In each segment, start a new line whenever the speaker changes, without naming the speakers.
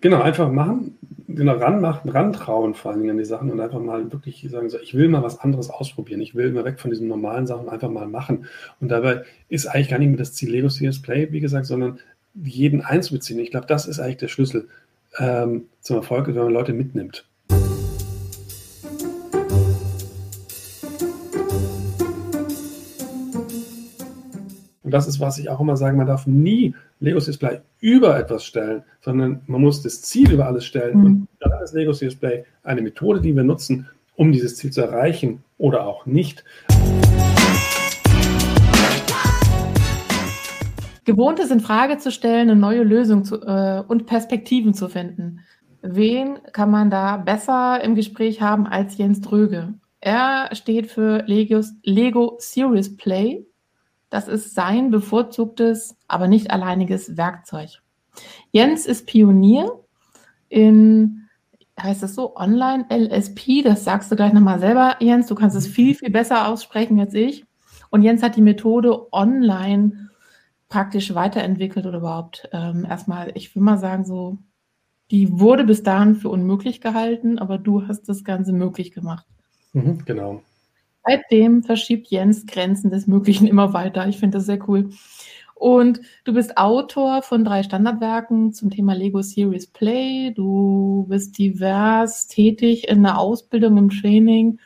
Genau, einfach machen, genau, ranmachen, rantrauen vor allen Dingen an die Sachen und einfach mal wirklich sagen, so, ich will mal was anderes ausprobieren. Ich will mal weg von diesen normalen Sachen einfach mal machen. Und dabei ist eigentlich gar nicht mehr das Ziel Lego CS Play, wie gesagt, sondern jeden einzubeziehen. Ich glaube, das ist eigentlich der Schlüssel ähm, zum Erfolg, wenn man Leute mitnimmt. Und das ist, was ich auch immer sage, man darf nie Lego Display über etwas stellen, sondern man muss das Ziel über alles stellen. Mhm. Und da ist Lego Display eine Methode, die wir nutzen, um dieses Ziel zu erreichen oder auch nicht.
Gewohntes in Frage zu stellen, eine neue Lösung zu, äh, und Perspektiven zu finden. Wen kann man da besser im Gespräch haben als Jens Dröge? Er steht für Legos, Lego Series Play das ist sein bevorzugtes, aber nicht alleiniges Werkzeug. Jens ist Pionier in, heißt das so, Online LSP. Das sagst du gleich nochmal selber, Jens. Du kannst es viel, viel besser aussprechen als ich. Und Jens hat die Methode online praktisch weiterentwickelt oder überhaupt ähm, erstmal, ich will mal sagen, so, die wurde bis dahin für unmöglich gehalten, aber du hast das Ganze möglich gemacht.
Mhm, genau.
Seitdem verschiebt Jens Grenzen des Möglichen immer weiter. Ich finde das sehr cool. Und du bist Autor von drei Standardwerken zum Thema Lego Series Play. Du bist divers tätig in der Ausbildung, im Training.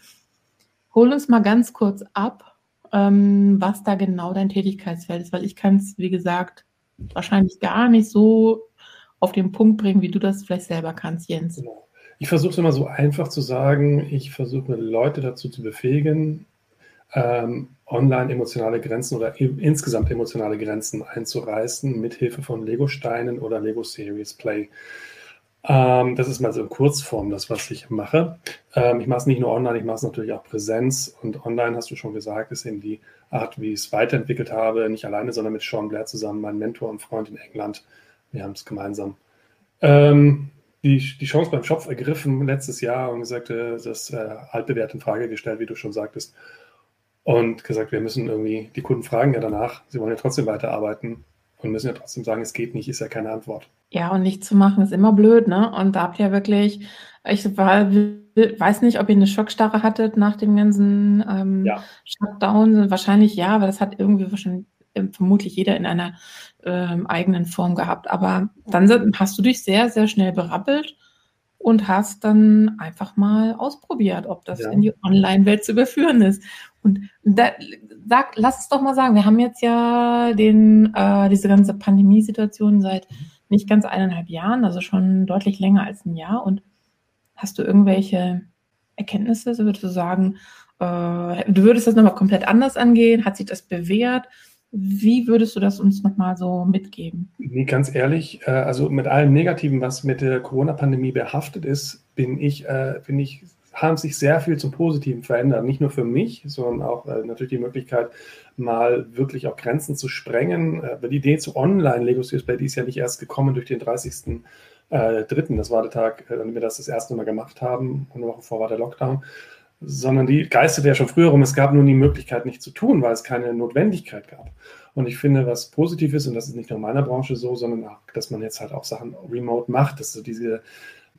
Hol uns mal ganz kurz ab, ähm, was da genau dein Tätigkeitsfeld ist, weil ich kann es, wie gesagt, wahrscheinlich gar nicht so auf den Punkt bringen, wie du das vielleicht selber kannst, Jens. Genau.
Ich versuche es immer so einfach zu sagen. Ich versuche Leute dazu zu befähigen, ähm, online emotionale Grenzen oder insgesamt emotionale Grenzen einzureißen mit Hilfe von Lego-Steinen oder Lego Series Play. Ähm, das ist mal so in Kurzform das, was ich mache. Ähm, ich mache es nicht nur online, ich mache es natürlich auch Präsenz. Und online, hast du schon gesagt, ist eben die Art, wie ich es weiterentwickelt habe. Nicht alleine, sondern mit Sean Blair zusammen, mein Mentor und Freund in England. Wir haben es gemeinsam. Ähm, die, die Chance beim Schopf ergriffen letztes Jahr und gesagt, äh, das äh, altbewährt in Frage gestellt, wie du schon sagtest. Und gesagt, wir müssen irgendwie, die Kunden fragen ja danach, sie wollen ja trotzdem weiterarbeiten und müssen ja trotzdem sagen, es geht nicht, ist ja keine Antwort.
Ja, und nichts zu machen ist immer blöd, ne? Und da habt ihr wirklich, ich war, weiß nicht, ob ihr eine Schockstarre hattet nach dem ganzen ähm, ja. Shutdown. Wahrscheinlich ja, weil das hat irgendwie wahrscheinlich vermutlich jeder in einer ähm, eigenen Form gehabt. Aber dann hast du dich sehr, sehr schnell berappelt und hast dann einfach mal ausprobiert, ob das ja. in die Online-Welt zu überführen ist. Und da, sag, lass es doch mal sagen, wir haben jetzt ja den, äh, diese ganze Pandemiesituation seit nicht ganz eineinhalb Jahren, also schon deutlich länger als ein Jahr. Und hast du irgendwelche Erkenntnisse, so würdest du sagen, äh, du würdest das nochmal komplett anders angehen? Hat sich das bewährt? Wie würdest du das uns nochmal so mitgeben?
Nee, ganz ehrlich, äh, also mit allem Negativen, was mit der Corona-Pandemie behaftet ist, bin ich, äh, bin ich, haben sich sehr viel zum Positiven verändert. Nicht nur für mich, sondern auch äh, natürlich die Möglichkeit, mal wirklich auch Grenzen zu sprengen. die Idee zu Online Lego Serious die ist ja nicht erst gekommen durch den 30. Dritten. Das war der Tag, an wir das das erste Mal gemacht haben. Eine Woche vor war der Lockdown sondern die geisterte ja schon früher rum. Es gab nur die Möglichkeit, nicht zu tun, weil es keine Notwendigkeit gab. Und ich finde, was positiv ist, und das ist nicht nur in meiner Branche so, sondern auch, dass man jetzt halt auch Sachen remote macht, dass so diese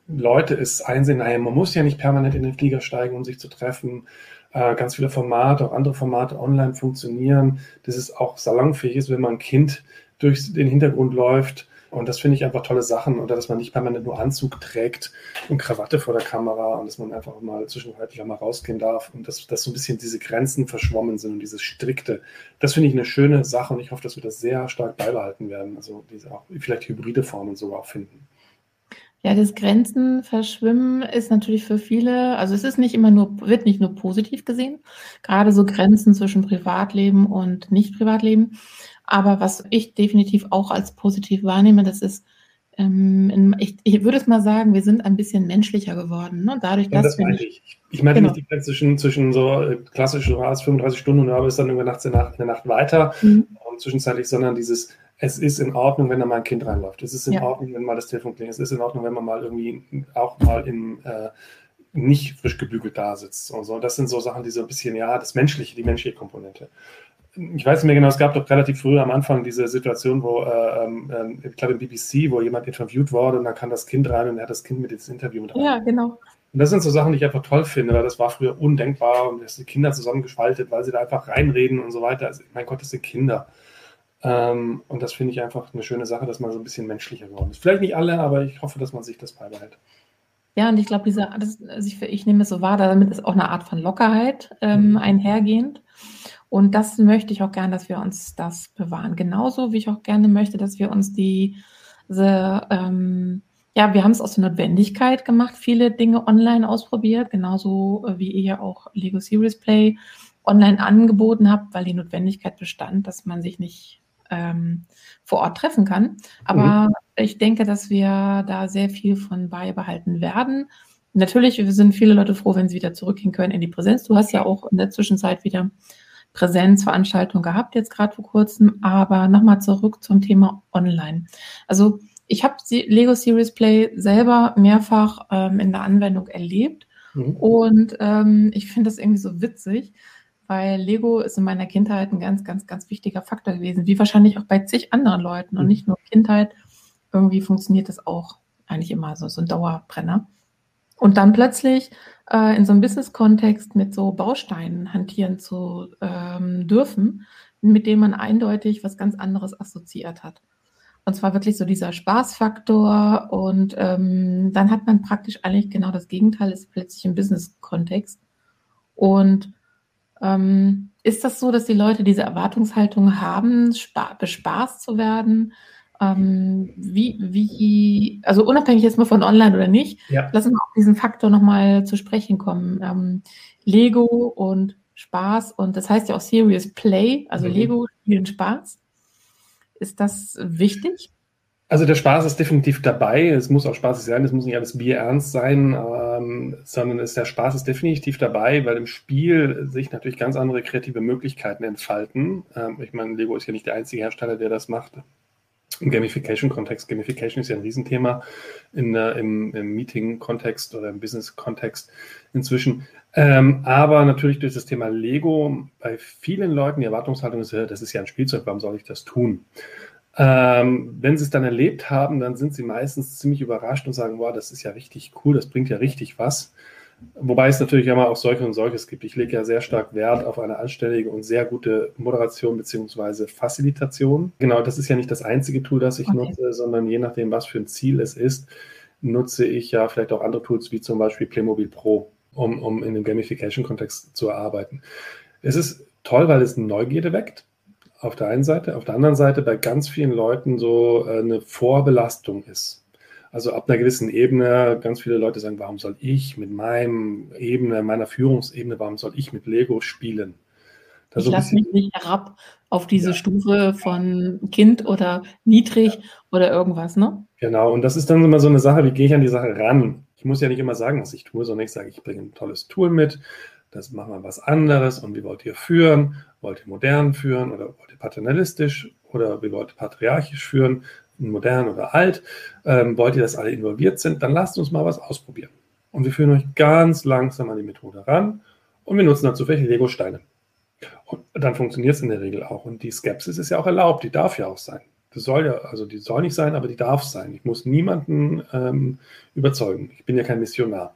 Leute es einsehen, naja, man muss ja nicht permanent in den Flieger steigen, um sich zu treffen. Äh, ganz viele Formate, auch andere Formate online funktionieren, dass es auch salonfähig ist, wenn man ein Kind durch den Hintergrund läuft und das finde ich einfach tolle Sachen. Oder dass man nicht permanent nur Anzug trägt und Krawatte vor der Kamera und dass man einfach mal zwischenzeitlich auch mal rausgehen darf und dass, dass so ein bisschen diese Grenzen verschwommen sind und dieses Strikte. Das finde ich eine schöne Sache und ich hoffe, dass wir das sehr stark beibehalten werden. Also diese auch vielleicht hybride Formen sogar auch finden.
Ja, das Grenzen verschwimmen ist natürlich für viele, also es ist nicht immer nur, wird nicht nur positiv gesehen, gerade so Grenzen zwischen Privatleben und Nicht-Privatleben. Aber was ich definitiv auch als positiv wahrnehme, das ist, ähm, ich, ich, würde es mal sagen, wir sind ein bisschen menschlicher geworden. Ne? Dadurch,
ja, dass das meine ich. Ich meine genau. nicht die Grenze zwischen, zwischen so klassisch, du hast 35 Stunden und du arbeitest dann irgendwann nachts in der Nacht, in der Nacht weiter mhm. und zwischenzeitlich, sondern dieses, es ist in Ordnung, wenn da mal ein Kind reinläuft. Es ist in ja. Ordnung, wenn mal das Telefon klingelt. Es ist in Ordnung, wenn man mal irgendwie auch mal im äh, nicht frisch gebügelt da sitzt und so. Das sind so Sachen, die so ein bisschen, ja, das Menschliche, die menschliche Komponente. ich weiß nicht mehr genau, es gab doch relativ früh am Anfang diese Situation, wo, äh, ähm, ich glaube im BBC, wo jemand interviewt wurde und dann kam das Kind rein und er hat das Kind mit ins Interview mit
rein. Ja, genau.
Und das sind so Sachen, die ich einfach toll finde, weil das war früher undenkbar und dass die Kinder zusammengeschaltet, weil sie da einfach reinreden und so weiter. Also, mein Gott, das sind Kinder. Ähm, und das finde ich einfach eine schöne Sache, dass man so ein bisschen menschlicher geworden ist. Vielleicht nicht alle, aber ich hoffe, dass man sich das beibehält.
Ja, und ich glaube, diese, das, also ich, ich nehme es so wahr, damit ist auch eine Art von Lockerheit ähm, mhm. einhergehend. Und das möchte ich auch gerne, dass wir uns das bewahren. Genauso wie ich auch gerne möchte, dass wir uns die, diese, ähm, ja, wir haben es aus der Notwendigkeit gemacht, viele Dinge online ausprobiert, genauso äh, wie ihr ja auch Lego Series Play online angeboten habt, weil die Notwendigkeit bestand, dass man sich nicht ähm, vor Ort treffen kann. Aber mhm. Ich denke, dass wir da sehr viel von beibehalten werden. Natürlich sind viele Leute froh, wenn sie wieder zurückgehen können in die Präsenz. Du hast ja auch in der Zwischenzeit wieder Präsenzveranstaltung gehabt, jetzt gerade vor kurzem. Aber nochmal zurück zum Thema Online. Also ich habe Lego Series Play selber mehrfach ähm, in der Anwendung erlebt. Mhm. Und ähm, ich finde das irgendwie so witzig, weil Lego ist in meiner Kindheit ein ganz, ganz, ganz wichtiger Faktor gewesen, wie wahrscheinlich auch bei zig anderen Leuten und mhm. nicht nur Kindheit. Irgendwie funktioniert das auch eigentlich immer so, so ein Dauerbrenner. Und dann plötzlich äh, in so einem Business-Kontext mit so Bausteinen hantieren zu ähm, dürfen, mit denen man eindeutig was ganz anderes assoziiert hat. Und zwar wirklich so dieser Spaßfaktor und ähm, dann hat man praktisch eigentlich genau das Gegenteil, ist plötzlich im Business-Kontext. Und ähm, ist das so, dass die Leute diese Erwartungshaltung haben, bespaßt zu werden? Ähm, wie, wie, also unabhängig jetzt mal von online oder nicht, ja. lassen wir auf diesen Faktor nochmal zu sprechen kommen. Ähm, Lego und Spaß und das heißt ja auch Serious Play, also mhm. Lego spielen Spaß. Ist das wichtig?
Also der Spaß ist definitiv dabei. Es muss auch spaßig sein. Es muss nicht alles bierernst sein, ähm, sondern ist, der Spaß ist definitiv dabei, weil im Spiel sich natürlich ganz andere kreative Möglichkeiten entfalten. Ähm, ich meine, Lego ist ja nicht der einzige Hersteller, der das macht. Im Gamification-Kontext. Gamification ist ja ein Riesenthema in, äh, im, im Meeting-Kontext oder im Business-Kontext inzwischen. Ähm, aber natürlich durch das Thema Lego bei vielen Leuten die Erwartungshaltung ist, das ist ja ein Spielzeug, warum soll ich das tun? Ähm, wenn sie es dann erlebt haben, dann sind sie meistens ziemlich überrascht und sagen, wow, das ist ja richtig cool, das bringt ja richtig was. Wobei es natürlich immer auch solche und solches gibt. Ich lege ja sehr stark Wert auf eine anständige und sehr gute Moderation bzw. Facilitation. Genau, das ist ja nicht das einzige Tool, das ich okay. nutze, sondern je nachdem, was für ein Ziel es ist, nutze ich ja vielleicht auch andere Tools wie zum Beispiel Playmobil Pro, um, um in dem Gamification-Kontext zu arbeiten. Es ist toll, weil es Neugierde weckt auf der einen Seite, auf der anderen Seite bei ganz vielen Leuten so äh, eine Vorbelastung ist. Also ab einer gewissen Ebene, ganz viele Leute sagen, warum soll ich mit meinem Ebene, meiner Führungsebene, warum soll ich mit Lego spielen?
Das ich lasse mich nicht herab auf diese ja. Stufe von Kind oder niedrig ja. oder irgendwas, ne?
Genau, und das ist dann immer so eine Sache, wie gehe ich an die Sache ran? Ich muss ja nicht immer sagen, was ich tue, sondern ich sage, ich bringe ein tolles Tool mit, das machen wir was anderes und wie wollt ihr führen? Wollt ihr modern führen oder wollt ihr paternalistisch oder wie wollt ihr patriarchisch führen? Modern oder alt? Ähm, wollt ihr, dass alle involviert sind? Dann lasst uns mal was ausprobieren. Und wir führen euch ganz langsam an die Methode ran und wir nutzen dazu welche Lego-Steine. Und dann funktioniert es in der Regel auch. Und die Skepsis ist ja auch erlaubt, die darf ja auch sein. Das soll ja, also die soll nicht sein, aber die darf sein. Ich muss niemanden ähm, überzeugen. Ich bin ja kein Missionar.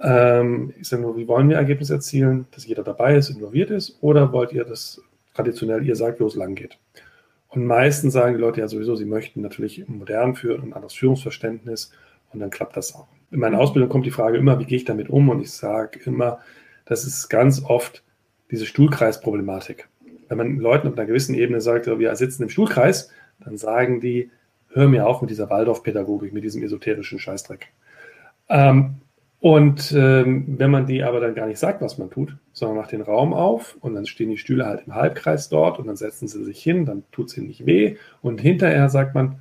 Ähm, ich sage nur, wie wollen wir Ergebnisse erzielen, dass jeder dabei ist, involviert ist, oder wollt ihr, dass traditionell ihr sagt, wo es lang geht? Und meistens sagen die Leute ja sowieso, sie möchten natürlich modern führen und ein anderes Führungsverständnis und dann klappt das auch. In meiner Ausbildung kommt die Frage immer, wie gehe ich damit um? Und ich sage immer, das ist ganz oft diese Stuhlkreisproblematik. Wenn man Leuten auf einer gewissen Ebene sagt, wir sitzen im Stuhlkreis, dann sagen die, hör mir auf mit dieser Waldorfpädagogik, mit diesem esoterischen Scheißdreck. Ähm, und ähm, wenn man die aber dann gar nicht sagt, was man tut, sondern macht den Raum auf und dann stehen die Stühle halt im Halbkreis dort und dann setzen sie sich hin, dann tut es ihnen nicht weh und hinterher sagt man,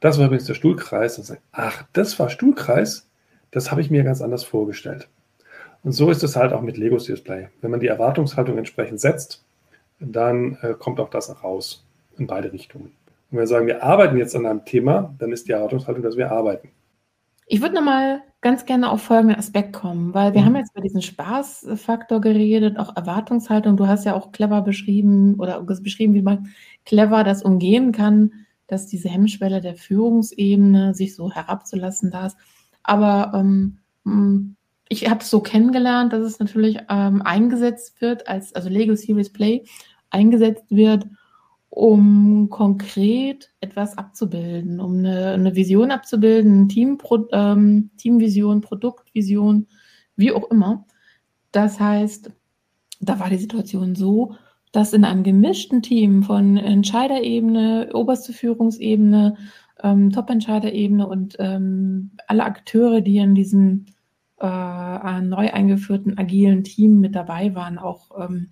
das war übrigens der Stuhlkreis und sagt, ach, das war Stuhlkreis, das habe ich mir ganz anders vorgestellt. Und so ist es halt auch mit Lego Display. Wenn man die Erwartungshaltung entsprechend setzt, dann äh, kommt auch das raus in beide Richtungen. Und wenn wir sagen, wir arbeiten jetzt an einem Thema, dann ist die Erwartungshaltung, dass wir arbeiten.
Ich würde nochmal ganz gerne auf folgenden Aspekt kommen, weil wir mhm. haben jetzt über diesen Spaßfaktor geredet, auch Erwartungshaltung. Du hast ja auch clever beschrieben oder beschrieben, wie man clever das umgehen kann, dass diese Hemmschwelle der Führungsebene sich so herabzulassen da ist. Aber ähm, hm, ich habe es so kennengelernt, dass es natürlich ähm, eingesetzt wird, als also Lego Series Play eingesetzt wird, um konkret etwas abzubilden, um eine, eine Vision abzubilden, Team, ähm, Teamvision, Produktvision, wie auch immer. Das heißt, da war die Situation so, dass in einem gemischten Team von Entscheiderebene, oberste Führungsebene, ähm, Top-Entscheiderebene und ähm, alle Akteure, die in diesem äh, neu eingeführten agilen Team mit dabei waren, auch ähm,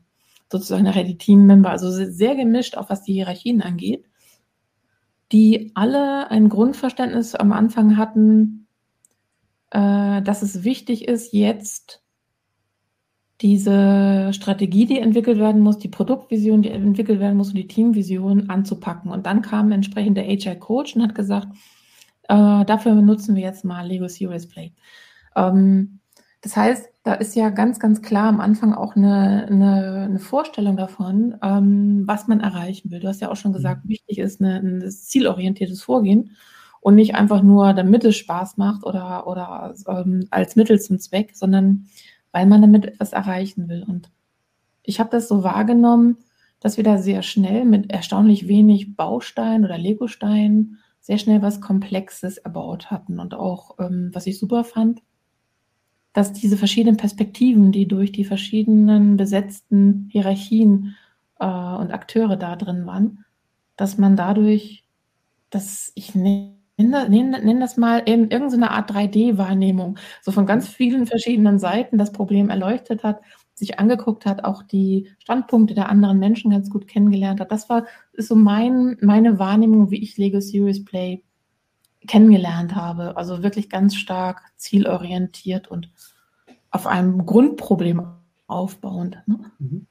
sozusagen nachher die Teammember, also sehr gemischt, auch was die Hierarchien angeht, die alle ein Grundverständnis am Anfang hatten, äh, dass es wichtig ist, jetzt diese Strategie, die entwickelt werden muss, die Produktvision, die entwickelt werden muss und die Teamvision anzupacken. Und dann kam entsprechend der HR Coach und hat gesagt, äh, dafür nutzen wir jetzt mal Lego Serious Play. Ähm, das heißt, da ist ja ganz, ganz klar am Anfang auch eine, eine, eine Vorstellung davon, ähm, was man erreichen will. Du hast ja auch schon gesagt, mhm. wichtig ist eine, ein zielorientiertes Vorgehen und nicht einfach nur, damit es Spaß macht oder, oder ähm, als Mittel zum Zweck, sondern weil man damit etwas erreichen will. Und ich habe das so wahrgenommen, dass wir da sehr schnell mit erstaunlich wenig Baustein oder Legostein sehr schnell was Komplexes erbaut hatten. Und auch, ähm, was ich super fand, dass diese verschiedenen Perspektiven, die durch die verschiedenen besetzten Hierarchien äh, und Akteure da drin waren, dass man dadurch, dass ich nenne nenn, nenn das mal in irgendeiner Art 3D-Wahrnehmung, so von ganz vielen verschiedenen Seiten das Problem erleuchtet hat, sich angeguckt hat, auch die Standpunkte der anderen Menschen ganz gut kennengelernt hat. Das war ist so mein, meine Wahrnehmung, wie ich Lego Serious Play kennengelernt habe. Also wirklich ganz stark zielorientiert und auf einem Grundproblem aufbauend. Ne?
Mhm.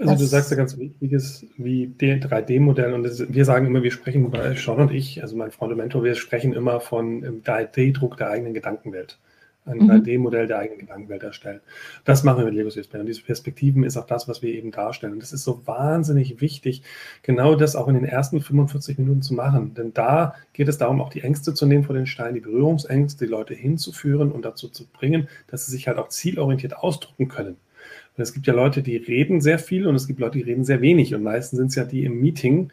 Also das, du sagst ja ganz wichtiges wie 3D-Modell und das, wir sagen immer, wir sprechen, Sean und ich, also mein Freund und Mentor, wir sprechen immer von 3D-Druck der eigenen Gedankenwelt. Ein mhm. 3D-Modell der eigenen Gedankenwelt erstellen. Das machen wir mit Lego Space Und diese Perspektiven ist auch das, was wir eben darstellen. Und das ist so wahnsinnig wichtig, genau das auch in den ersten 45 Minuten zu machen. Denn da geht es darum, auch die Ängste zu nehmen vor den Steinen, die Berührungsängste, die Leute hinzuführen und dazu zu bringen, dass sie sich halt auch zielorientiert ausdrucken können. Und es gibt ja Leute, die reden sehr viel und es gibt Leute, die reden sehr wenig. Und meistens sind es ja die im Meeting,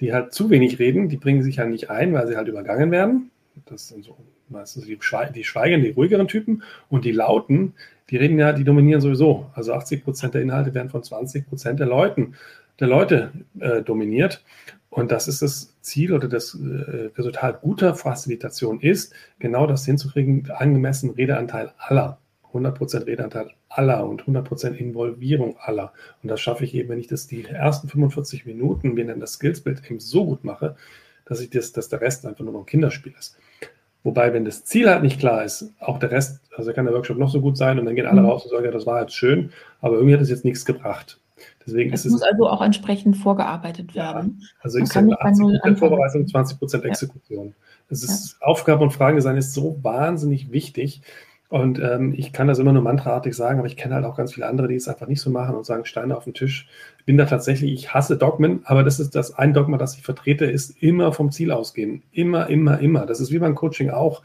die halt zu wenig reden, die bringen sich halt nicht ein, weil sie halt übergangen werden. Das sind so meistens die, Schwe die schweigen, die ruhigeren Typen. Und die Lauten, die reden ja, die dominieren sowieso. Also 80 Prozent der Inhalte werden von 20 Prozent der Leuten, der Leute äh, dominiert. Und das ist das Ziel oder das äh, Resultat guter Facilitation ist, genau das hinzukriegen, angemessen Redeanteil aller. 100% Redeanteil aller und 100% Involvierung aller. Und das schaffe ich eben, wenn ich das die ersten 45 Minuten, wir nennen das Skillsbild, eben so gut mache, dass ich das, dass der Rest einfach nur noch ein Kinderspiel ist. Wobei, wenn das Ziel halt nicht klar ist, auch der Rest, also kann der Workshop noch so gut sein und dann gehen alle mhm. raus und sagen, ja, das war jetzt schön, aber irgendwie hat es jetzt nichts gebracht.
Deswegen es ist muss es, also auch entsprechend vorgearbeitet werden.
Ja, also ich sage 80% Vorbereitung, 20% Exekution. Ja. ist ja. Aufgabe und Frage sein ist so wahnsinnig wichtig, und ähm, ich kann das immer nur mantraartig sagen, aber ich kenne halt auch ganz viele andere, die es einfach nicht so machen und sagen, Steine auf den Tisch. Ich bin da tatsächlich, ich hasse Dogmen, aber das ist das ein Dogma, das ich vertrete, ist immer vom Ziel ausgehen. Immer, immer, immer. Das ist wie beim Coaching auch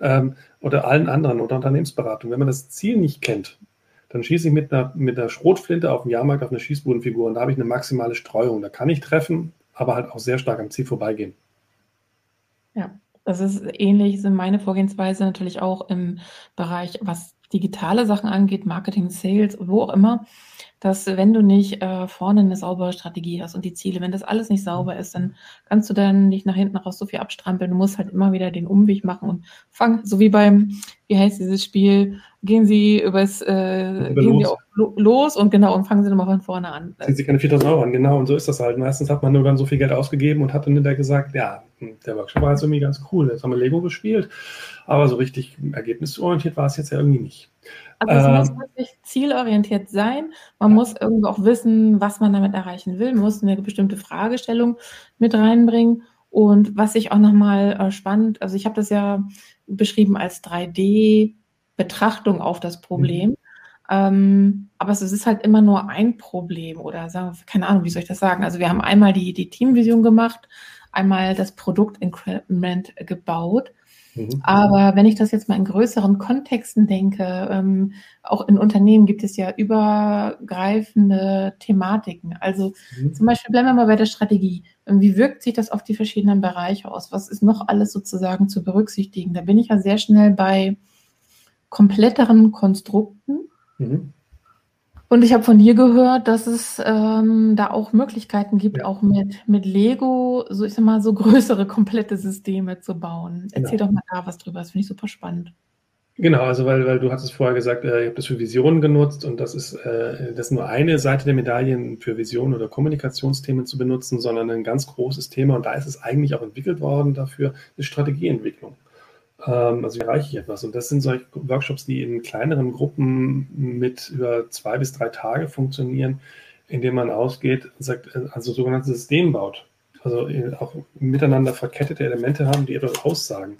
ähm, oder allen anderen oder Unternehmensberatung. Wenn man das Ziel nicht kennt, dann schieße ich mit einer, mit einer Schrotflinte auf dem Jahrmarkt auf eine Schießbodenfigur und da habe ich eine maximale Streuung. Da kann ich treffen, aber halt auch sehr stark am Ziel vorbeigehen.
Ja. Das ist ähnlich, sind meine Vorgehensweise natürlich auch im Bereich, was digitale Sachen angeht, Marketing, Sales, wo auch immer, dass wenn du nicht äh, vorne eine saubere Strategie hast und die Ziele, wenn das alles nicht sauber ist, dann kannst du dann nicht nach hinten raus so viel abstrampeln. Du musst halt immer wieder den Umweg machen und fangen, so wie beim, wie heißt dieses Spiel, gehen sie übers, äh, gehen los. sie auch los und genau, und fangen sie nochmal von vorne an.
Ziehen sie keine 4000 Euro an, genau, und so ist das halt. Meistens hat man nur dann so viel Geld ausgegeben und hat dann hinterher gesagt, ja, hm, der Workshop war jetzt irgendwie ganz cool, jetzt haben wir Lego gespielt, aber so richtig ergebnisorientiert war es jetzt ja irgendwie nicht.
Also es ähm, muss wirklich zielorientiert sein. Man ja. muss irgendwo auch wissen, was man damit erreichen will. Man muss eine bestimmte Fragestellung mit reinbringen. Und was ich auch nochmal äh, spannend, also ich habe das ja beschrieben als 3D-Betrachtung auf das Problem. Mhm. Ähm, aber es ist halt immer nur ein Problem oder sagen, keine Ahnung, wie soll ich das sagen? Also wir haben einmal die, die Teamvision gemacht, einmal das Produkt-Increment gebaut Mhm. Aber wenn ich das jetzt mal in größeren Kontexten denke, ähm, auch in Unternehmen gibt es ja übergreifende Thematiken. Also mhm. zum Beispiel bleiben wir mal bei der Strategie. Ähm, wie wirkt sich das auf die verschiedenen Bereiche aus? Was ist noch alles sozusagen zu berücksichtigen? Da bin ich ja sehr schnell bei kompletteren Konstrukten. Mhm. Und ich habe von dir gehört, dass es ähm, da auch Möglichkeiten gibt, ja. auch mit, mit Lego, so ich sag mal, so größere, komplette Systeme zu bauen. Erzähl genau. doch mal da was drüber, das finde ich super spannend.
Genau, also weil, weil du hattest vorher gesagt, äh, ihr habt das für Visionen genutzt und das ist, äh, das ist nur eine Seite der Medaillen für Visionen oder Kommunikationsthemen zu benutzen, sondern ein ganz großes Thema und da ist es eigentlich auch entwickelt worden dafür, ist Strategieentwicklung. Ähm, also wie erreiche ich etwas? Und das sind solche Workshops, die in kleineren Gruppen mit über zwei bis drei Tage funktionieren, indem man ausgeht und sagt, äh, also sogenanntes System baut. Also äh, auch miteinander verkettete Elemente haben, die etwas aussagen.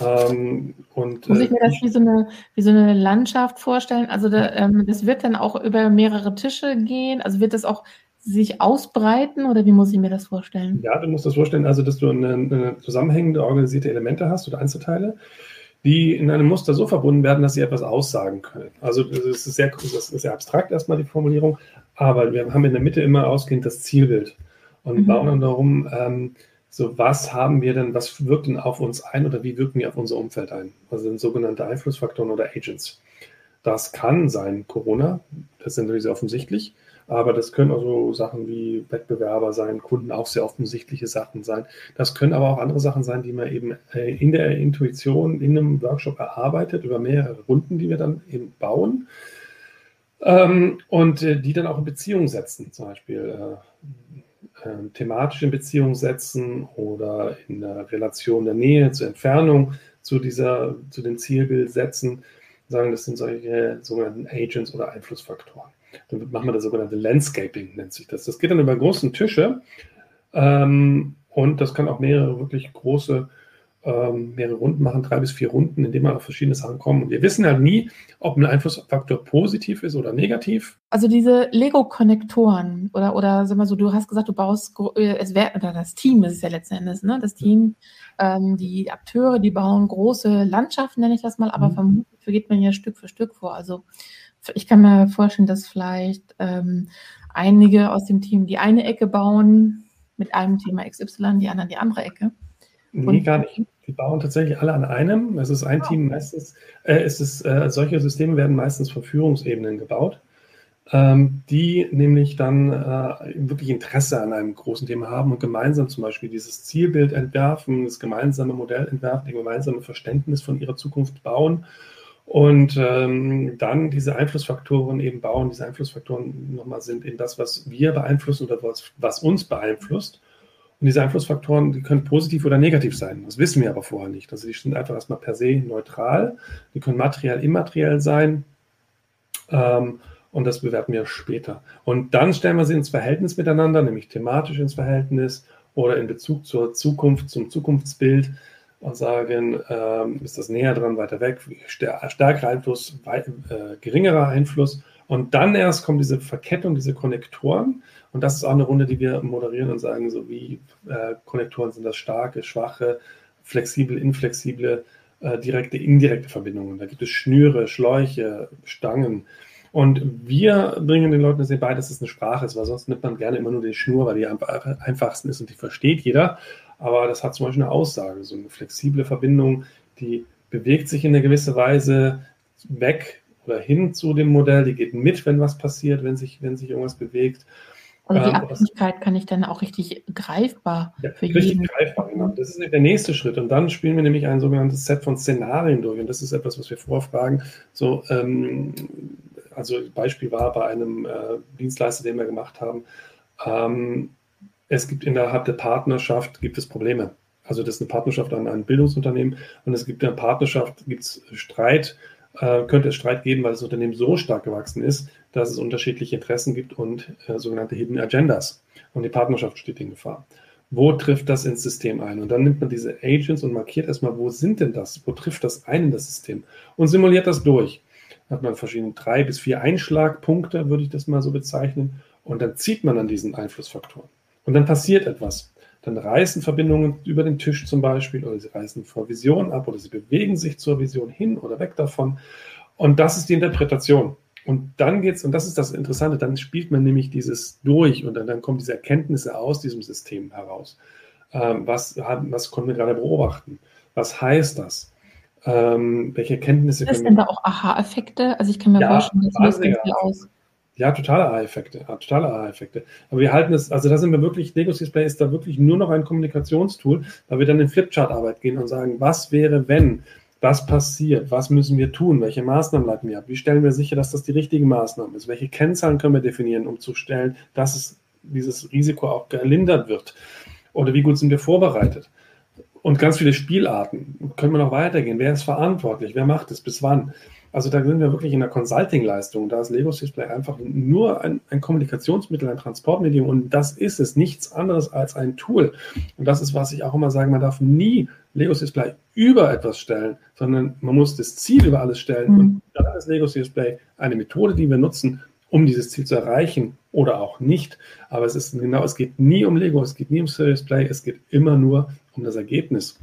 Ähm, und, Muss ich mir das äh, wie so, eine, wie so eine Landschaft vorstellen? Also da, ähm, das wird dann auch über mehrere Tische gehen. Also wird das auch sich ausbreiten oder wie muss ich mir das vorstellen?
Ja, du musst das vorstellen, also dass du eine, eine zusammenhängende, organisierte Elemente hast oder Einzelteile, die in einem Muster so verbunden werden, dass sie etwas aussagen können. Also das ist sehr, das ist sehr abstrakt erstmal die Formulierung, aber wir haben in der Mitte immer ausgehend das Zielbild und mhm. bauen dann darum, ähm, so was haben wir denn, was wirkt denn auf uns ein oder wie wirken wir auf unser Umfeld ein? Also sind sogenannte Einflussfaktoren oder Agents. Das kann sein Corona, das ist natürlich sehr offensichtlich. Aber das können also Sachen wie Wettbewerber sein, Kunden auch sehr offensichtliche Sachen sein. Das können aber auch andere Sachen sein, die man eben äh, in der Intuition in einem Workshop erarbeitet, über mehrere Runden, die wir dann eben bauen. Ähm, und äh, die dann auch in Beziehung setzen, zum Beispiel äh, thematisch in Beziehung setzen oder in der Relation der Nähe zur Entfernung zu dieser, zu dem Zielbild setzen. Sagen, das sind solche sogenannten Agents oder Einflussfaktoren. Dann machen wir das sogenannte Landscaping, nennt sich das. Das geht dann über großen Tische ähm, und das kann auch mehrere wirklich große, ähm, mehrere Runden machen, drei bis vier Runden, indem man auf verschiedene Sachen kommt. Und wir wissen halt nie, ob ein Einflussfaktor positiv ist oder negativ.
Also diese Lego-Konnektoren oder, oder sag mal so, du hast gesagt, du baust, äh, es wär, oder das Team ist es ja letzten Endes, ne? Das Team, ähm, die Akteure, die bauen große Landschaften, nenne ich das mal, aber mhm. vermutlich geht man ja Stück für Stück vor. Also ich kann mir vorstellen, dass vielleicht ähm, einige aus dem Team die eine Ecke bauen mit einem Thema XY, die anderen die andere Ecke.
Nee, gar nicht. Die bauen tatsächlich alle an einem. Es ist ein oh. Team meistens, äh, es ist, äh, solche Systeme werden meistens von Führungsebenen gebaut, ähm, die nämlich dann äh, wirklich Interesse an einem großen Thema haben und gemeinsam zum Beispiel dieses Zielbild entwerfen, das gemeinsame Modell entwerfen, ein gemeinsames Verständnis von ihrer Zukunft bauen und ähm, dann diese Einflussfaktoren eben bauen. Diese Einflussfaktoren nochmal sind eben das, was wir beeinflussen oder was, was uns beeinflusst. Und diese Einflussfaktoren, die können positiv oder negativ sein. Das wissen wir aber vorher nicht. Also die sind einfach erstmal per se neutral. Die können materiell, immateriell sein. Ähm, und das bewerten wir später. Und dann stellen wir sie ins Verhältnis miteinander, nämlich thematisch ins Verhältnis oder in Bezug zur Zukunft, zum Zukunftsbild und sagen, ähm, ist das näher dran, weiter weg, stärkerer Einfluss, weit, äh, geringerer Einfluss. Und dann erst kommt diese Verkettung, diese Konnektoren. Und das ist auch eine Runde, die wir moderieren und sagen, so wie äh, Konnektoren sind das starke, schwache, flexible, inflexible, äh, direkte, indirekte Verbindungen. Da gibt es Schnüre, Schläuche, Stangen. Und wir bringen den Leuten das bei, dass es eine Sprache ist, weil sonst nimmt man gerne immer nur die Schnur, weil die am einfachsten ist und die versteht jeder aber das hat zum Beispiel eine Aussage, so eine flexible Verbindung, die bewegt sich in einer gewissen Weise weg oder hin zu dem Modell, die geht mit, wenn was passiert, wenn sich, wenn sich irgendwas bewegt.
Also die ähm, Abhängigkeit kann ich dann auch richtig greifbar
ja, für richtig jeden. greifbar, genau. Das ist der nächste Schritt. Und dann spielen wir nämlich ein sogenanntes Set von Szenarien durch. Und das ist etwas, was wir vorfragen. So, ähm, also Beispiel war bei einem äh, Dienstleister, den wir gemacht haben, ähm, es gibt innerhalb der Partnerschaft gibt es Probleme. Also das ist eine Partnerschaft an ein Bildungsunternehmen und es gibt in der Partnerschaft gibt es Streit, äh, könnte es Streit geben, weil das Unternehmen so stark gewachsen ist, dass es unterschiedliche Interessen gibt und äh, sogenannte Hidden Agendas. Und die Partnerschaft steht in Gefahr. Wo trifft das ins System ein? Und dann nimmt man diese Agents und markiert erstmal, wo sind denn das? Wo trifft das ein in das System? Und simuliert das durch. Hat man verschiedene drei bis vier Einschlagpunkte, würde ich das mal so bezeichnen. Und dann zieht man an diesen Einflussfaktoren. Und dann passiert etwas. Dann reißen Verbindungen über den Tisch zum Beispiel oder sie reißen vor Vision ab oder sie bewegen sich zur Vision hin oder weg davon. Und das ist die Interpretation. Und dann geht's, und das ist das Interessante, dann spielt man nämlich dieses durch und dann, dann kommen diese Erkenntnisse aus diesem System heraus. Ähm, was, was konnten wir gerade beobachten? Was heißt das? Ähm, welche Erkenntnisse
wir... Sind da auch Aha-Effekte? Also ich kann mir ja, vorstellen, das löst
ganz viel aus. Ja, totale Aha-Effekte, ja, totale Aha-Effekte. Aber wir halten es, also da sind wir wirklich, Lego Display ist da wirklich nur noch ein Kommunikationstool, weil wir dann in Flipchart-Arbeit gehen und sagen, was wäre, wenn was passiert, was müssen wir tun, welche Maßnahmen leiten wir ab, wie stellen wir sicher, dass das die richtige Maßnahme ist, welche Kennzahlen können wir definieren, um zu stellen, dass es, dieses Risiko auch gelindert wird oder wie gut sind wir vorbereitet. Und ganz viele Spielarten. Können wir noch weitergehen? Wer ist verantwortlich? Wer macht es? Bis wann? Also da sind wir wirklich in der Consulting-Leistung. Da ist Lego Display einfach nur ein, ein, Kommunikationsmittel, ein Transportmedium und das ist es, nichts anderes als ein Tool. Und das ist, was ich auch immer sage, man darf nie Lego Display über etwas stellen, sondern man muss das Ziel über alles stellen. Mhm. Und da ist Lego Display eine Methode, die wir nutzen, um dieses Ziel zu erreichen oder auch nicht. Aber es ist genau, es geht nie um Lego, es geht nie um Serious Play, es geht immer nur um das Ergebnis.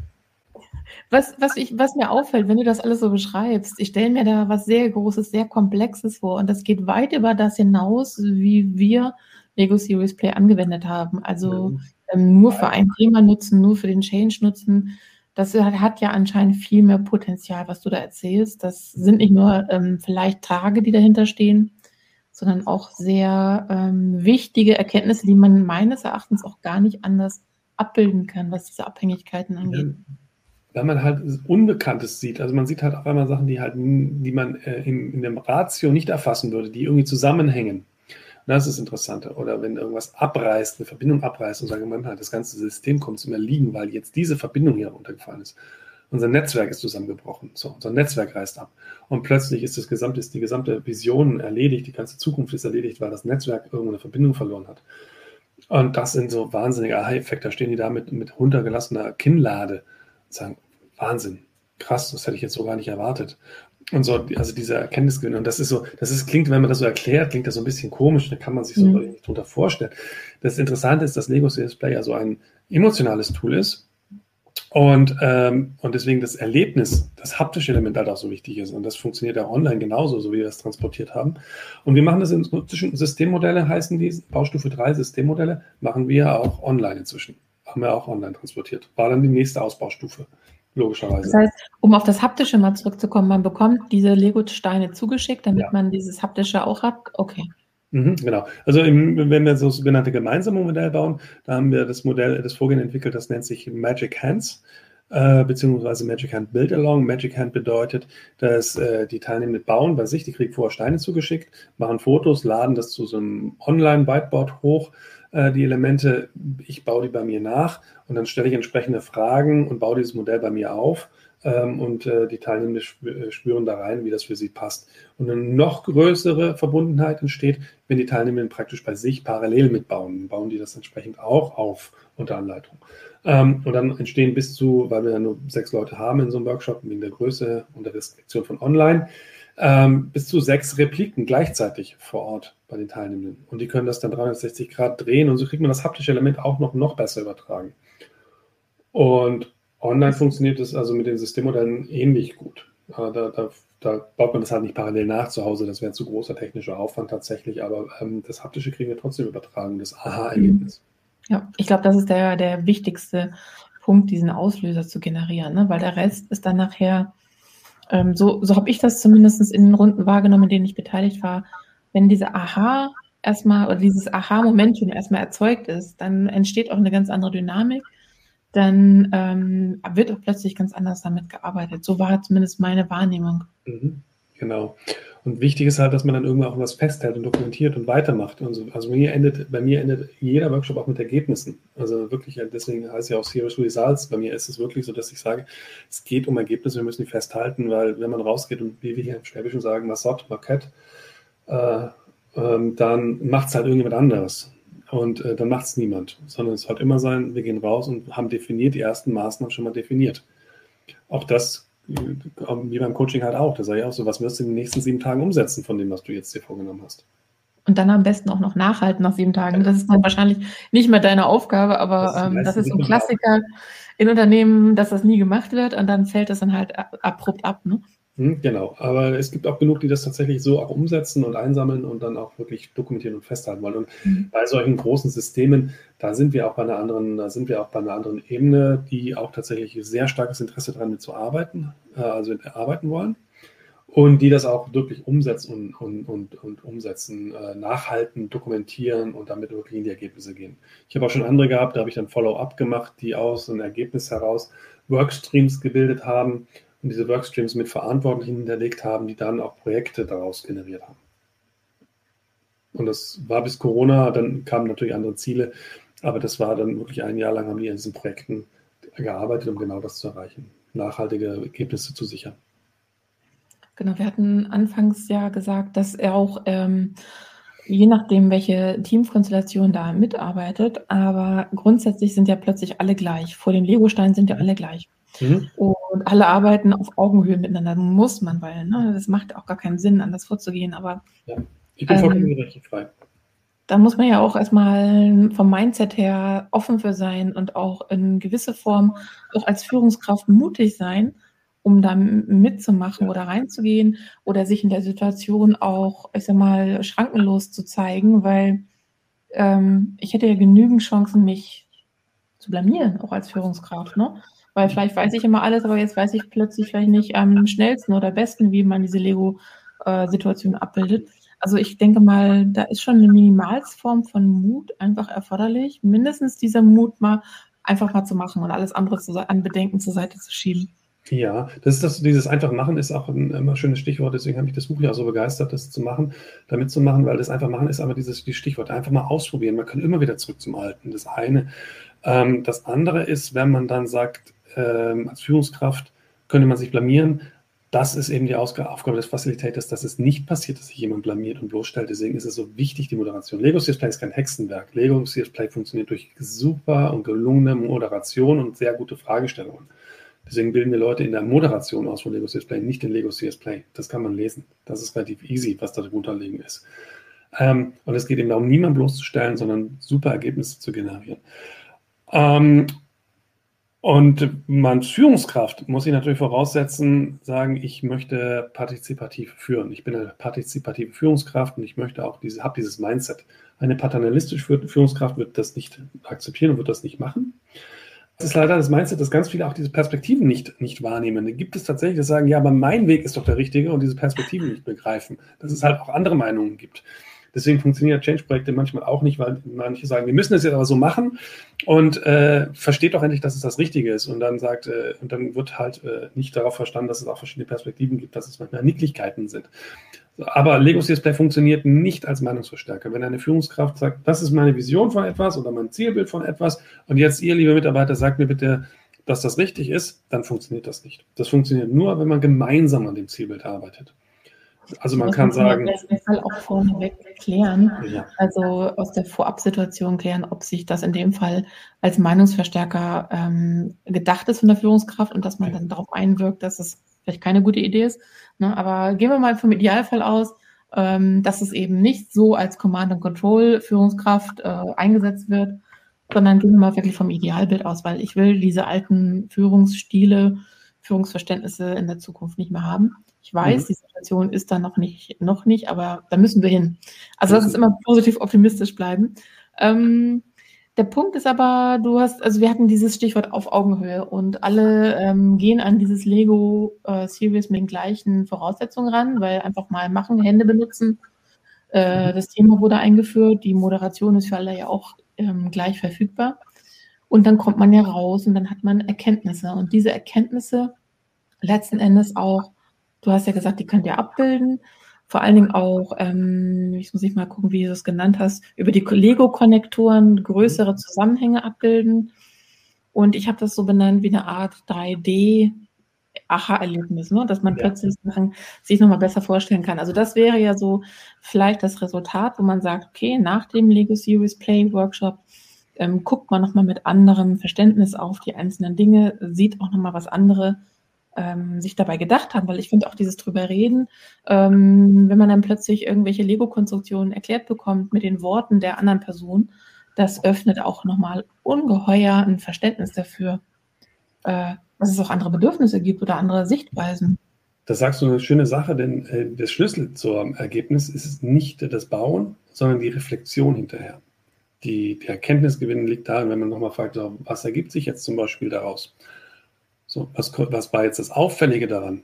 Was, was, ich, was mir auffällt, wenn du das alles so beschreibst, ich stelle mir da was sehr Großes, sehr Komplexes vor und das geht weit über das hinaus, wie wir Lego Series Play angewendet haben. Also mhm. ähm, nur für ein Thema nutzen, nur für den Change nutzen. Das hat ja anscheinend viel mehr Potenzial, was du da erzählst. Das sind nicht nur ähm, vielleicht Tage, die dahinter stehen, sondern auch sehr ähm, wichtige Erkenntnisse, die man meines Erachtens auch gar nicht anders abbilden kann, was diese Abhängigkeiten angeht. Ja
weil man halt Unbekanntes sieht. Also man sieht halt auch einmal Sachen, die halt, die man äh, in, in dem Ratio nicht erfassen würde, die irgendwie zusammenhängen. Und das ist das Interessante. Oder wenn irgendwas abreißt, eine Verbindung abreißt und sagen, man halt, das ganze System kommt zum Erliegen, weil jetzt diese Verbindung hier runtergefallen ist. Unser Netzwerk ist zusammengebrochen. So, unser Netzwerk reißt ab. Und plötzlich ist das gesamte, ist die gesamte Vision erledigt, die ganze Zukunft ist erledigt, weil das Netzwerk irgendwo eine Verbindung verloren hat. Und das sind so wahnsinnige Aha-Effekte. Da stehen die da mit, mit runtergelassener Kinnlade sagen, Wahnsinn, krass, das hätte ich jetzt so gar nicht erwartet. Und so, also dieser Erkenntnisgewinn. Und das ist so, das ist, klingt, wenn man das so erklärt, klingt das so ein bisschen komisch, da kann man sich so mhm. nicht drunter vorstellen. Das Interessante ist, dass Lego Display also ein emotionales Tool ist und, ähm, und deswegen das Erlebnis, das haptische Element halt auch so wichtig ist. Und das funktioniert auch online genauso, so wie wir das transportiert haben. Und wir machen das inzwischen, Systemmodelle heißen die, Baustufe 3 Systemmodelle, machen wir auch online inzwischen. Haben wir auch online transportiert. War dann die nächste Ausbaustufe logischerweise.
Das heißt, um auf das Haptische mal zurückzukommen, man bekommt diese Lego-Steine zugeschickt, damit ja. man dieses Haptische auch hat. Okay.
Mhm, genau. Also im, wenn wir so das sogenannte gemeinsame Modell bauen, da haben wir das Modell, das Vorgehen entwickelt, das nennt sich Magic Hands. Äh, beziehungsweise Magic Hand Build Along. Magic Hand bedeutet, dass äh, die Teilnehmer bauen bei sich, die kriegen vorher Steine zugeschickt, machen Fotos, laden das zu so einem Online-Whiteboard hoch, äh, die Elemente, ich baue die bei mir nach und dann stelle ich entsprechende Fragen und baue dieses Modell bei mir auf ähm, und äh, die Teilnehmer äh, spüren da rein, wie das für sie passt. Und eine noch größere Verbundenheit entsteht, wenn die Teilnehmer praktisch bei sich parallel mitbauen. Bauen die das entsprechend auch auf unter Anleitung. Ähm, und dann entstehen bis zu, weil wir ja nur sechs Leute haben in so einem Workshop, wegen der Größe und der Restriktion von online, ähm, bis zu sechs Repliken gleichzeitig vor Ort bei den Teilnehmenden. Und die können das dann 360 Grad drehen und so kriegt man das haptische Element auch noch, noch besser übertragen. Und online funktioniert es also mit den Systemmodellen ähnlich gut. Da, da, da, baut man das halt nicht parallel nach zu Hause, das wäre zu großer technischer Aufwand tatsächlich, aber ähm, das haptische kriegen wir trotzdem übertragen, das Aha-Erlebnis.
Ja, ich glaube, das ist der, der wichtigste Punkt, diesen Auslöser zu generieren, ne? weil der Rest ist dann nachher ähm, so so habe ich das zumindest in den Runden wahrgenommen, in denen ich beteiligt war. Wenn diese Aha erstmal oder dieses Aha-Momentum erstmal erzeugt ist, dann entsteht auch eine ganz andere Dynamik. Dann ähm, wird auch plötzlich ganz anders damit gearbeitet. So war zumindest meine Wahrnehmung.
Mhm, genau. Und wichtig ist halt, dass man dann irgendwann auch was festhält und dokumentiert und weitermacht. Und so. Also bei mir, endet, bei mir endet jeder Workshop auch mit Ergebnissen. Also wirklich, deswegen heißt ja auch Serious Results. Bei mir ist es wirklich so, dass ich sage, es geht um Ergebnisse, wir müssen die festhalten, weil wenn man rausgeht und wie wir hier im Schwäbischen sagen, Massot, Marquette, äh, äh, dann macht es halt irgendjemand anderes. Und äh, dann macht es niemand, sondern es sollte immer sein, wir gehen raus und haben definiert, die ersten Maßnahmen schon mal definiert. Auch das, äh, wie beim Coaching halt auch, da sage ich auch so, was wirst du in den nächsten sieben Tagen umsetzen von dem, was du jetzt dir vorgenommen hast.
Und dann am besten auch noch nachhalten nach sieben Tagen. Das ist dann wahrscheinlich nicht mehr deine Aufgabe, aber das, ähm, das ist ein Klassiker in Unternehmen, dass das nie gemacht wird und dann fällt das dann halt abrupt ab. Ne?
Hm, genau, aber es gibt auch genug, die das tatsächlich so auch umsetzen und einsammeln und dann auch wirklich dokumentieren und festhalten wollen. Und mhm. bei solchen großen Systemen, da sind wir auch bei einer anderen, da sind wir auch bei einer anderen Ebene, die auch tatsächlich sehr starkes Interesse daran mitzuarbeiten, äh, also arbeiten wollen und die das auch wirklich umsetzen und, und, und, und umsetzen, äh, nachhalten, dokumentieren und damit wirklich in die Ergebnisse gehen. Ich habe auch schon andere gehabt, da habe ich dann Follow-up gemacht, die aus einem Ergebnis heraus Workstreams gebildet haben und diese Workstreams mit Verantwortlichen hinterlegt haben, die dann auch Projekte daraus generiert haben. Und das war bis Corona, dann kamen natürlich andere Ziele, aber das war dann wirklich ein Jahr lang haben wir in diesen Projekten gearbeitet, um genau das zu erreichen, nachhaltige Ergebnisse zu sichern.
Genau, wir hatten anfangs ja gesagt, dass er auch ähm, je nachdem, welche Teamkonstellation da mitarbeitet, aber grundsätzlich sind ja plötzlich alle gleich. Vor den Legosteinen sind ja alle gleich. Mhm. Und alle arbeiten auf Augenhöhe miteinander. Muss man, weil ne, das macht auch gar keinen Sinn, anders vorzugehen. Aber
ja, ich bin vollkommen ähm, frei.
Da muss man ja auch erstmal vom Mindset her offen für sein und auch in gewisse Form auch als Führungskraft mutig sein, um da mitzumachen oder reinzugehen oder sich in der Situation auch, ich sag mal, schrankenlos zu zeigen, weil ähm, ich hätte ja genügend Chancen, mich zu blamieren, auch als Führungskraft. Ne? Weil vielleicht weiß ich immer alles, aber jetzt weiß ich plötzlich vielleicht nicht am schnellsten oder besten, wie man diese Lego-Situation abbildet. Also ich denke mal, da ist schon eine Minimalsform von Mut einfach erforderlich. Mindestens dieser Mut mal einfach mal zu machen und alles andere zu, an Bedenken zur Seite zu schieben.
Ja, das ist das, dieses einfach machen ist auch ein immer schönes Stichwort, deswegen habe ich das Buch ja so begeistert, das zu machen, damit zu machen, weil das einfach machen ist aber dieses die Stichwort, einfach mal ausprobieren. Man kann immer wieder zurück zum Alten. Das eine. Ähm, das andere ist, wenn man dann sagt, ähm, als Führungskraft könnte man sich blamieren. Das ist eben die Aufgabe des Facilitators, dass es nicht passiert, dass sich jemand blamiert und bloßstellt. Deswegen ist es so wichtig, die Moderation. Lego Serious Play ist kein Hexenwerk. Lego Serious Play funktioniert durch super und gelungene Moderation und sehr gute Fragestellungen. Deswegen bilden wir Leute in der Moderation aus von Lego Serious Play, nicht in Lego Serious Play. Das kann man lesen. Das ist relativ easy, was da drunter liegen ist. Ähm, und es geht eben darum, niemanden bloßzustellen, sondern super Ergebnisse zu generieren. Ähm, und man als Führungskraft muss ich natürlich voraussetzen, sagen, ich möchte partizipativ führen. Ich bin eine partizipative Führungskraft und ich möchte auch diese, habe dieses Mindset. Eine paternalistische Führungskraft wird das nicht akzeptieren und wird das nicht machen. Das ist leider das Mindset, dass ganz viele auch diese Perspektiven nicht, nicht wahrnehmen. Da gibt es tatsächlich, das sagen, ja, aber mein Weg ist doch der richtige und diese Perspektiven nicht begreifen. Dass es halt auch andere Meinungen gibt. Deswegen funktionieren Change-Projekte manchmal auch nicht, weil manche sagen, wir müssen es jetzt aber so machen und äh, versteht doch endlich, dass es das Richtige ist. Und dann sagt, äh, und dann wird halt äh, nicht darauf verstanden, dass es auch verschiedene Perspektiven gibt, dass es manchmal Nicklichkeiten sind. Aber Lego CSplay funktioniert nicht als Meinungsverstärker. Wenn eine Führungskraft sagt, das ist meine Vision von etwas oder mein Zielbild von etwas und jetzt ihr, liebe Mitarbeiter, sagt mir bitte, dass das richtig ist, dann funktioniert das nicht. Das funktioniert nur, wenn man gemeinsam an dem Zielbild arbeitet. Also man kann sagen.
Fall auch vorneweg klären, ja. also aus der Vorabsituation klären, ob sich das in dem Fall als Meinungsverstärker ähm, gedacht ist von der Führungskraft und dass man dann darauf einwirkt, dass es vielleicht keine gute Idee ist. Ne? Aber gehen wir mal vom Idealfall aus, ähm, dass es eben nicht so als Command and Control Führungskraft äh, eingesetzt wird, sondern gehen wir mal wirklich vom Idealbild aus, weil ich will diese alten Führungsstile, Führungsverständnisse in der Zukunft nicht mehr haben. Ich weiß, mhm. die Situation ist da noch nicht, noch nicht, aber da müssen wir hin. Also lass uns immer positiv optimistisch bleiben. Ähm, der Punkt ist aber, du hast, also wir hatten dieses Stichwort auf Augenhöhe und alle ähm, gehen an dieses Lego äh, Series mit den gleichen Voraussetzungen ran, weil einfach mal machen, Hände benutzen. Äh, mhm. das Thema wurde eingeführt, die Moderation ist für alle ja auch ähm, gleich verfügbar. Und dann kommt man ja raus und dann hat man Erkenntnisse. Und diese Erkenntnisse letzten Endes auch Du hast ja gesagt, die könnt ihr abbilden. Vor allen Dingen auch, ähm, ich muss nicht mal gucken, wie du es genannt hast, über die Lego-Konnektoren größere mhm. Zusammenhänge abbilden. Und ich habe das so benannt wie eine Art 3D Aha-Erlebnis, ne? dass man ja. plötzlich Sachen sich nochmal besser vorstellen kann. Also das wäre ja so vielleicht das Resultat, wo man sagt, okay, nach dem Lego Series Play Workshop ähm, guckt man nochmal mit anderem Verständnis auf die einzelnen Dinge, sieht auch nochmal, was andere ähm, sich dabei gedacht haben, weil ich finde auch dieses drüber reden, ähm, wenn man dann plötzlich irgendwelche Lego-Konstruktionen erklärt bekommt mit den Worten der anderen Person, das öffnet auch nochmal ungeheuer ein Verständnis dafür, äh, dass es auch andere Bedürfnisse gibt oder andere Sichtweisen.
Das sagst du eine schöne Sache, denn äh, der Schlüssel zum Ergebnis ist nicht das Bauen, sondern die Reflexion hinterher. Die, der Erkenntnisgewinn liegt darin, wenn man nochmal fragt, was ergibt sich jetzt zum Beispiel daraus? So, was, was war jetzt das Auffällige daran?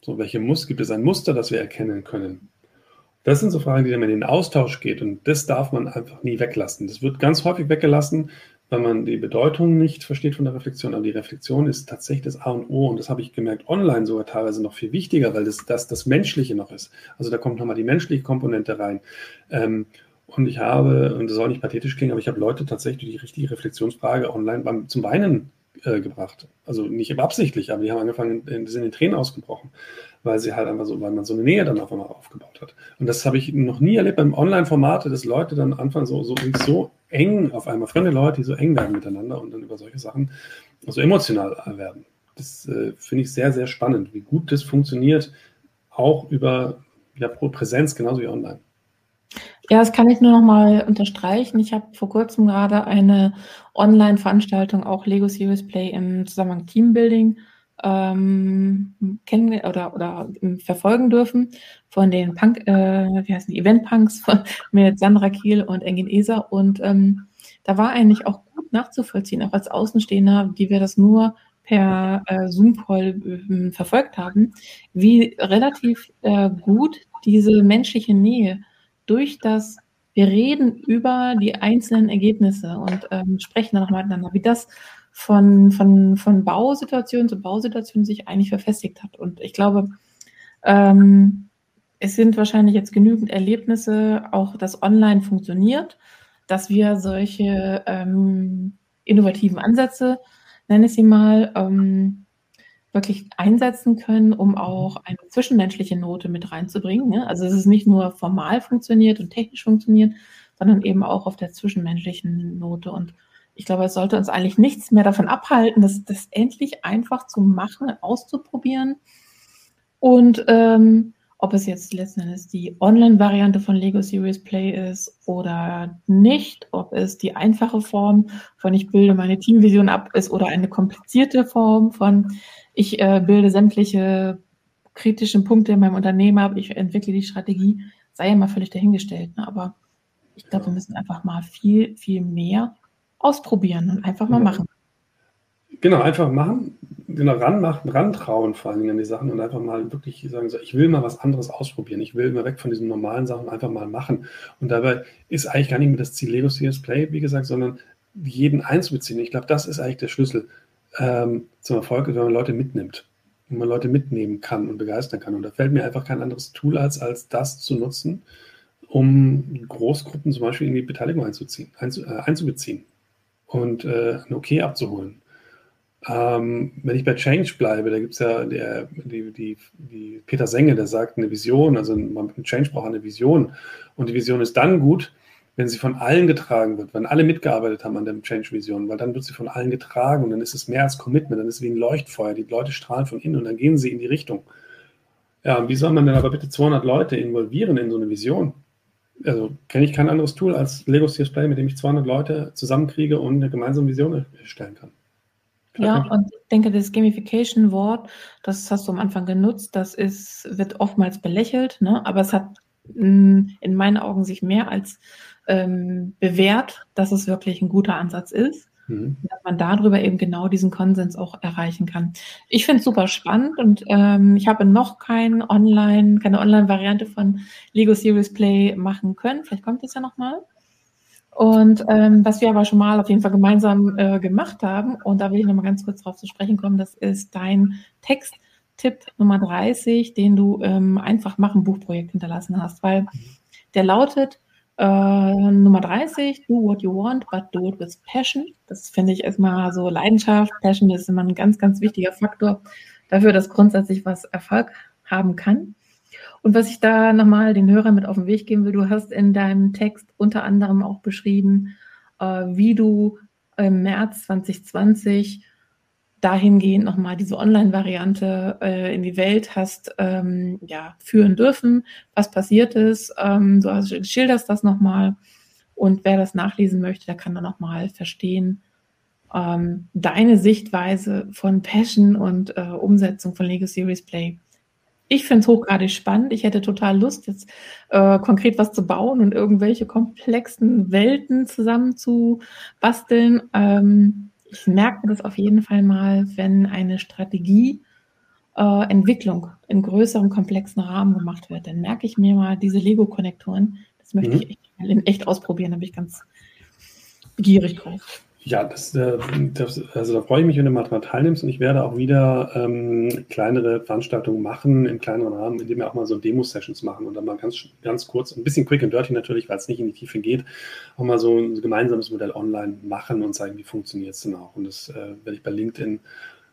So, welche Muster, gibt es ein Muster, das wir erkennen können? Das sind so Fragen, die dann in den Austausch geht und das darf man einfach nie weglassen. Das wird ganz häufig weggelassen, weil man die Bedeutung nicht versteht von der Reflexion. Aber die Reflexion ist tatsächlich das A und O und das habe ich gemerkt online sogar teilweise noch viel wichtiger, weil das das, das Menschliche noch ist. Also da kommt nochmal die menschliche Komponente rein. Ähm, und ich habe, und das soll nicht pathetisch klingen, aber ich habe Leute tatsächlich die richtige Reflexionsfrage online beim, zum Weinen äh, gebracht. Also nicht absichtlich, aber die haben angefangen, die sind in Tränen ausgebrochen, weil sie halt einfach so, weil man so eine Nähe dann auf einmal aufgebaut hat. Und das habe ich noch nie erlebt beim Online-Format, dass Leute dann anfangen, so, so, so eng auf einmal, fremde Leute, die so eng werden miteinander und dann über solche Sachen so emotional werden. Das äh, finde ich sehr, sehr spannend, wie gut das funktioniert, auch über ja, Präsenz, genauso wie online.
Ja, das kann ich nur noch mal unterstreichen. Ich habe vor Kurzem gerade eine Online-Veranstaltung, auch Lego Series Play im Zusammenhang Teambuilding ähm, kennen oder, oder verfolgen dürfen von den Punk, äh, wie heißen die, Event-Punks mit Sandra Kiel und Engin Eser. Und ähm, da war eigentlich auch gut nachzuvollziehen, auch als Außenstehender, die wir das nur per äh, Zoom-Call äh, verfolgt haben, wie relativ äh, gut diese menschliche Nähe durch das, wir reden über die einzelnen Ergebnisse und ähm, sprechen dann nochmal miteinander, wie das von, von, von Bausituation zu Bausituation sich eigentlich verfestigt hat. Und ich glaube, ähm, es sind wahrscheinlich jetzt genügend Erlebnisse, auch dass online funktioniert, dass wir solche ähm, innovativen Ansätze, nenne ich sie mal, ähm, wirklich einsetzen können, um mhm. auch eine zwischenmenschliche Note mit reinzubringen. Ne? Also es ist nicht nur formal funktioniert und technisch funktioniert, sondern eben auch auf der zwischenmenschlichen Note. Und ich glaube, es sollte uns eigentlich nichts mehr davon abhalten, das, das endlich einfach zu machen, auszuprobieren. Und ähm, ob es jetzt letzten Endes die Online-Variante von Lego Series Play ist oder nicht, ob es die einfache Form von ich bilde meine Teamvision ab ist oder eine komplizierte Form von ich äh, bilde sämtliche kritischen Punkte in meinem Unternehmen ab, ich entwickle die Strategie, sei ja mal völlig dahingestellt. Ne? Aber ich glaube, wir müssen einfach mal viel, viel mehr ausprobieren und einfach mal machen.
Genau, einfach machen, genau, ranmachen, rantrauen vor allen Dingen an die Sachen und einfach mal wirklich sagen, so, ich will mal was anderes ausprobieren. Ich will mal weg von diesen normalen Sachen einfach mal machen. Und dabei ist eigentlich gar nicht mehr das Ziel Lego CS Play, wie gesagt, sondern jeden einzubeziehen. Ich glaube, das ist eigentlich der Schlüssel ähm, zum Erfolg wenn man Leute mitnimmt wenn man Leute mitnehmen kann und begeistern kann. Und da fällt mir einfach kein anderes Tool als, als das zu nutzen, um Großgruppen zum Beispiel in die Beteiligung einzuziehen, einzu, äh, einzubeziehen und äh, ein Okay abzuholen. Ähm, wenn ich bei Change bleibe, da gibt es ja der, die, die, die Peter Senge, der sagt, eine Vision, also man mit Change braucht eine Vision. Und die Vision ist dann gut, wenn sie von allen getragen wird, wenn alle mitgearbeitet haben an der Change-Vision, weil dann wird sie von allen getragen und dann ist es mehr als Commitment, dann ist es wie ein Leuchtfeuer, die Leute strahlen von innen und dann gehen sie in die Richtung. Ja, wie soll man denn aber bitte 200 Leute involvieren in so eine Vision? Also kenne ich kein anderes Tool als Lego CS Play, mit dem ich 200 Leute zusammenkriege und eine gemeinsame Vision erstellen kann.
Ja, und ich denke, das Gamification-Wort, das hast du am Anfang genutzt, das ist, wird oftmals belächelt, ne? aber es hat mm, in meinen Augen sich mehr als ähm, bewährt, dass es wirklich ein guter Ansatz ist. Mhm. Dass man darüber eben genau diesen Konsens auch erreichen kann. Ich finde es super spannend und ähm, ich habe noch kein Online, keine Online-Variante von Lego Series Play machen können. Vielleicht kommt es ja nochmal. Und ähm, was wir aber schon mal auf jeden Fall gemeinsam äh, gemacht haben, und da will ich nochmal ganz kurz drauf zu sprechen kommen, das ist dein Text-Tipp Nummer 30, den du ähm, einfach machen Buchprojekt hinterlassen hast, weil der lautet, äh, Nummer 30, do what you want, but do it with passion. Das finde ich erstmal so Leidenschaft. Passion ist immer ein ganz, ganz wichtiger Faktor dafür, dass grundsätzlich was Erfolg haben kann. Und was ich da nochmal den Hörern mit auf den Weg geben will, du hast in deinem Text unter anderem auch beschrieben, äh, wie du im März 2020 dahingehend nochmal diese Online-Variante äh, in die Welt hast ähm, ja, führen dürfen, was passiert ist. Ähm, du also schilderst das nochmal und wer das nachlesen möchte, der kann dann nochmal verstehen, ähm, deine Sichtweise von Passion und äh, Umsetzung von Lego Series Play. Ich finde es hochgradig spannend. Ich hätte total Lust, jetzt äh, konkret was zu bauen und irgendwelche komplexen Welten zusammen zu basteln. Ähm, ich merke das auf jeden Fall mal, wenn eine Strategie äh, Entwicklung in größeren, komplexen Rahmen gemacht wird, dann merke ich mir mal diese Lego-Konnektoren. Das möchte mhm. ich echt, in echt ausprobieren, da bin ich ganz begierig drauf.
Ja, das, äh, das, also da freue ich mich, wenn du mal daran teilnimmst und ich werde auch wieder ähm, kleinere Veranstaltungen machen im kleineren Rahmen, indem wir auch mal so Demo-Sessions machen und dann mal ganz, ganz kurz, ein bisschen quick and dirty natürlich, weil es nicht in die Tiefe geht, auch mal so ein gemeinsames Modell online machen und zeigen, wie funktioniert es denn auch. Und das äh, werde ich bei LinkedIn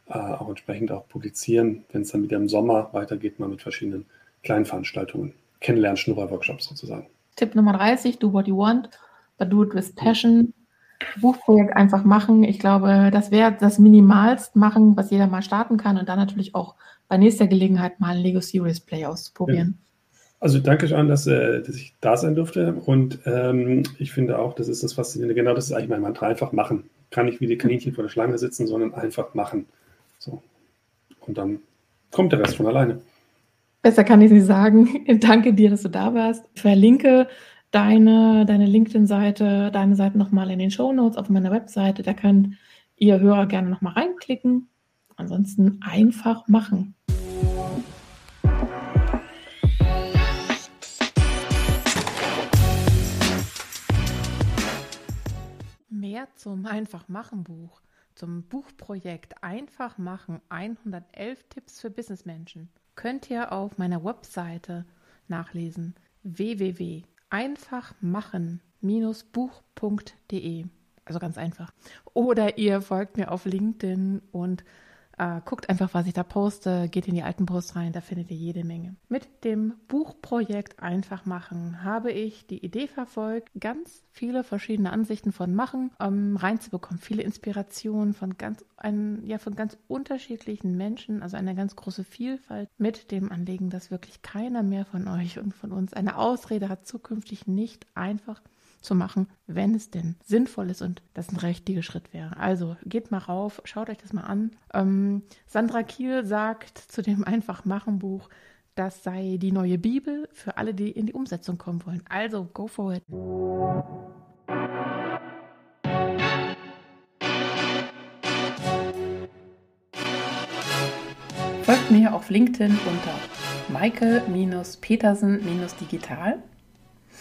äh, auch entsprechend auch publizieren, wenn es dann wieder im Sommer weitergeht, mal mit verschiedenen kleinen Veranstaltungen, Kennenlernen, Schnurrer-Workshops sozusagen.
Tipp Nummer 30, do what you want, but do it with passion. Buchprojekt einfach machen. Ich glaube, das wäre das Minimalst machen, was jeder mal starten kann und dann natürlich auch bei nächster Gelegenheit mal ein Lego Series Play auszuprobieren. Ja.
Also danke schon, dass, äh, dass ich da sein durfte und ähm, ich finde auch, das ist das Faszinierende. Genau, das ist eigentlich mein Mantra. Einfach machen. Kann nicht wie die Kaninchen vor der Schlange sitzen, sondern einfach machen. So. Und dann kommt der Rest von alleine.
Besser kann ich nicht sagen. Danke dir, dass du da warst. Ich verlinke deine, deine LinkedIn-Seite, deine Seite nochmal in den Show Notes auf meiner Webseite. Da könnt ihr Hörer gerne nochmal reinklicken. Ansonsten einfach machen. Mehr zum Einfach machen Buch, zum Buchprojekt Einfach machen 111 Tipps für Businessmenschen könnt ihr auf meiner Webseite nachlesen www einfach machen-buch.de. Also ganz einfach. Oder ihr folgt mir auf LinkedIn und äh, guckt einfach, was ich da poste, geht in die alten Posts rein, da findet ihr jede Menge. Mit dem Buchprojekt Einfach machen habe ich die Idee verfolgt, ganz viele verschiedene Ansichten von Machen ähm, reinzubekommen, viele Inspirationen von ganz, ein, ja, von ganz unterschiedlichen Menschen, also eine ganz große Vielfalt mit dem Anliegen, dass wirklich keiner mehr von euch und von uns eine Ausrede hat, zukünftig nicht einfach zu machen, wenn es denn sinnvoll ist und das ein richtiger Schritt wäre. Also geht mal rauf, schaut euch das mal an. Ähm, Sandra Kiel sagt zu dem Einfach-Machen-Buch, das sei die neue Bibel für alle, die in die Umsetzung kommen wollen. Also go for it. Folgt mir auf LinkedIn unter Michael-Petersen-Digital